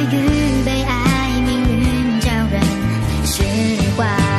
爱与被爱命运教人释怀